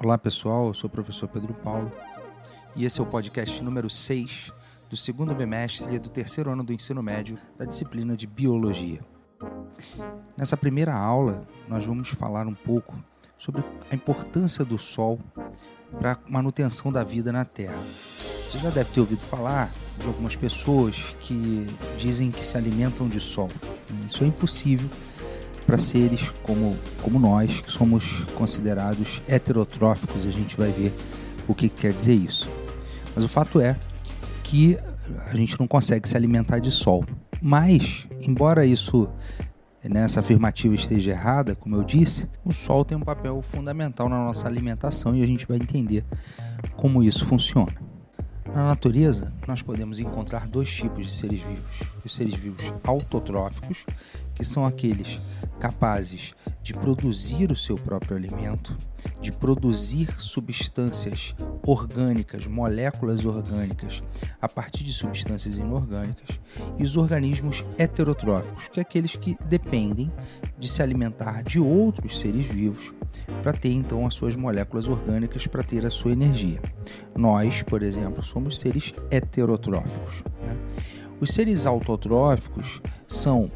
Olá pessoal, eu sou o professor Pedro Paulo e esse é o podcast número 6 do segundo bimestre e do terceiro ano do ensino médio da disciplina de Biologia. Nessa primeira aula, nós vamos falar um pouco sobre a importância do Sol para a manutenção da vida na Terra. Você já deve ter ouvido falar de algumas pessoas que dizem que se alimentam de Sol. Isso é impossível para seres como, como nós, que somos considerados heterotróficos, a gente vai ver o que, que quer dizer isso. Mas o fato é que a gente não consegue se alimentar de sol. Mas, embora isso nessa afirmativa esteja errada, como eu disse, o sol tem um papel fundamental na nossa alimentação e a gente vai entender como isso funciona. Na natureza, nós podemos encontrar dois tipos de seres vivos: os seres vivos autotróficos, que são aqueles capazes de produzir o seu próprio alimento, de produzir substâncias orgânicas, moléculas orgânicas, a partir de substâncias inorgânicas, e os organismos heterotróficos, que é aqueles que dependem de se alimentar de outros seres vivos para ter então as suas moléculas orgânicas para ter a sua energia. Nós, por exemplo, somos seres heterotróficos. Né? Os seres autotróficos são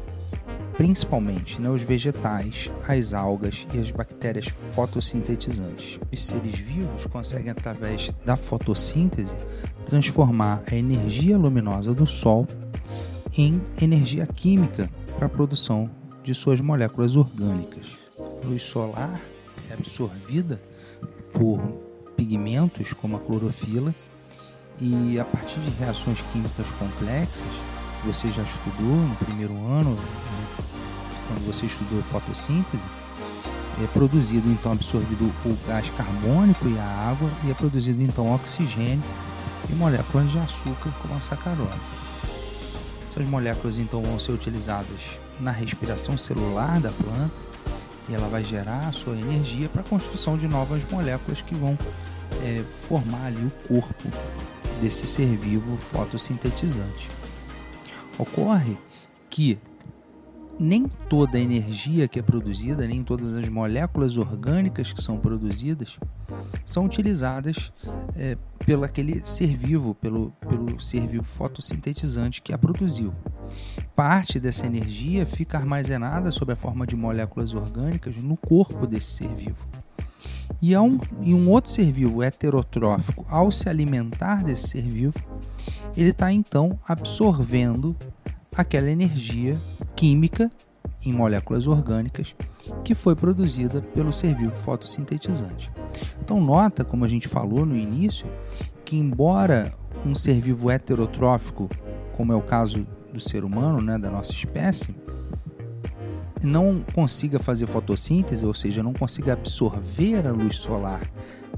principalmente né, os vegetais, as algas e as bactérias fotossintetizantes. Os seres vivos conseguem, através da fotossíntese, transformar a energia luminosa do Sol em energia química para a produção de suas moléculas orgânicas. A luz solar é absorvida por pigmentos como a clorofila e a partir de reações químicas complexas, você já estudou no primeiro ano, quando você estudou fotossíntese, é produzido então absorvido o gás carbônico e a água e é produzido então oxigênio e moléculas de açúcar como a sacarose. Essas moléculas então vão ser utilizadas na respiração celular da planta e ela vai gerar a sua energia para a construção de novas moléculas que vão é, formar ali o corpo desse ser vivo fotossintetizante. Ocorre que nem toda a energia que é produzida, nem todas as moléculas orgânicas que são produzidas são utilizadas é, pelo aquele ser vivo, pelo, pelo ser vivo fotossintetizante que a produziu. Parte dessa energia fica armazenada sob a forma de moléculas orgânicas no corpo desse ser vivo. E, um, e um outro ser vivo heterotrófico, ao se alimentar desse ser vivo, ele está então absorvendo aquela energia química em moléculas orgânicas que foi produzida pelo ser vivo fotossintetizante. Então nota, como a gente falou no início, que embora um ser vivo heterotrófico, como é o caso do ser humano, né, da nossa espécie, não consiga fazer fotossíntese, ou seja, não consiga absorver a luz solar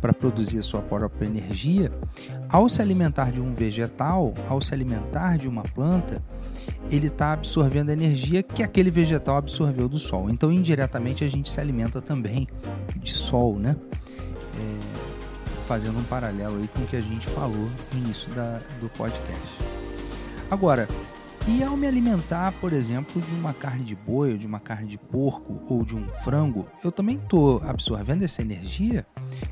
para produzir a sua própria energia, ao se alimentar de um vegetal, ao se alimentar de uma planta, ele está absorvendo a energia que aquele vegetal absorveu do sol. Então, indiretamente, a gente se alimenta também de sol, né? É, fazendo um paralelo aí com o que a gente falou no início da, do podcast. Agora, e ao me alimentar, por exemplo, de uma carne de boi, ou de uma carne de porco ou de um frango, eu também estou absorvendo essa energia?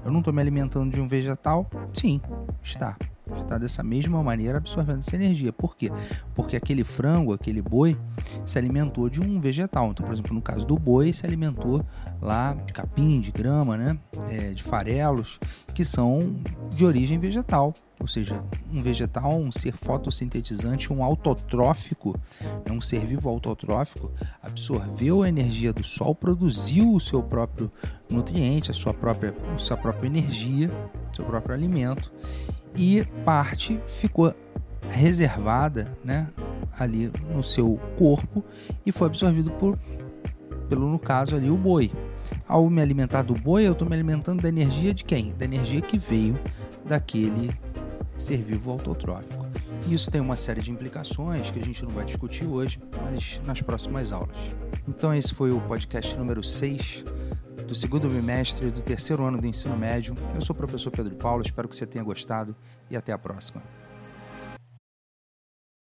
Eu não estou me alimentando de um vegetal? Sim, está está dessa mesma maneira absorvendo essa energia. Por quê? Porque aquele frango, aquele boi, se alimentou de um vegetal. Então, por exemplo, no caso do boi, se alimentou lá de capim, de grama, né? É, de farelos, que são de origem vegetal. Ou seja, um vegetal, um ser fotossintetizante, um autotrófico, é um ser vivo autotrófico, absorveu a energia do sol, produziu o seu próprio nutriente, a sua própria, a sua própria energia, seu próprio alimento e parte ficou reservada, né, ali no seu corpo e foi absorvido por pelo no caso ali o boi. Ao me alimentar do boi, eu estou me alimentando da energia de quem? Da energia que veio daquele ser vivo autotrófico. Isso tem uma série de implicações que a gente não vai discutir hoje, mas nas próximas aulas. Então esse foi o podcast número 6 do segundo bimestre do terceiro ano do ensino médio. Eu sou o professor Pedro Paulo, espero que você tenha gostado e até a próxima.